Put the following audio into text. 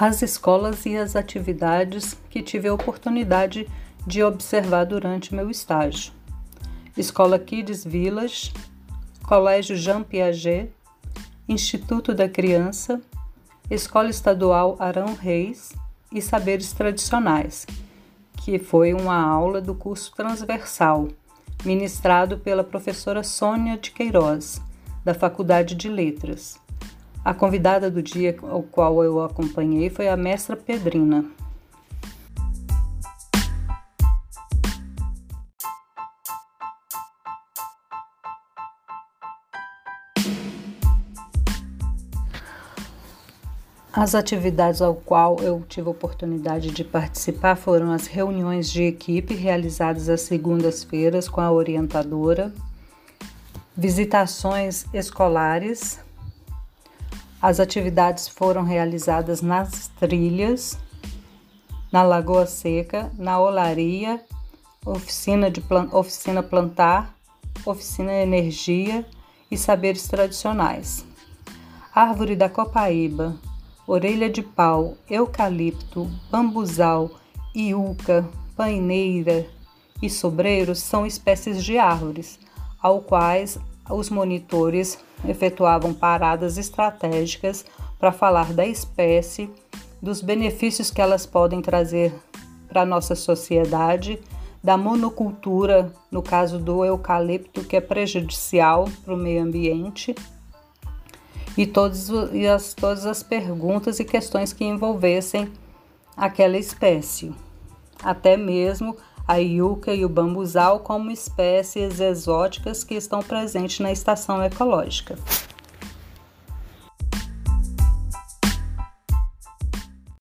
as escolas e as atividades que tive a oportunidade de observar durante meu estágio. Escola Kids Village, Colégio Jean Piaget, Instituto da Criança, Escola Estadual Arão Reis e Saberes Tradicionais, que foi uma aula do curso transversal, ministrado pela professora Sônia de Queiroz, da Faculdade de Letras. A convidada do dia ao qual eu acompanhei foi a mestra Pedrina. As atividades ao qual eu tive a oportunidade de participar foram as reuniões de equipe realizadas às segundas-feiras com a orientadora, visitações escolares. As atividades foram realizadas nas trilhas, na Lagoa Seca, na olaria, oficina, de oficina plantar, oficina energia e saberes tradicionais. Árvore da Copaíba, orelha de pau, eucalipto, bambuzal, iuca, paineira e sobreiro são espécies de árvores, ao quais os monitores efetuavam paradas estratégicas para falar da espécie, dos benefícios que elas podem trazer para a nossa sociedade, da monocultura, no caso do eucalipto, que é prejudicial para o meio ambiente e, todos, e as, todas as perguntas e questões que envolvessem aquela espécie, até mesmo a yuca e o bambuzal como espécies exóticas que estão presentes na estação ecológica.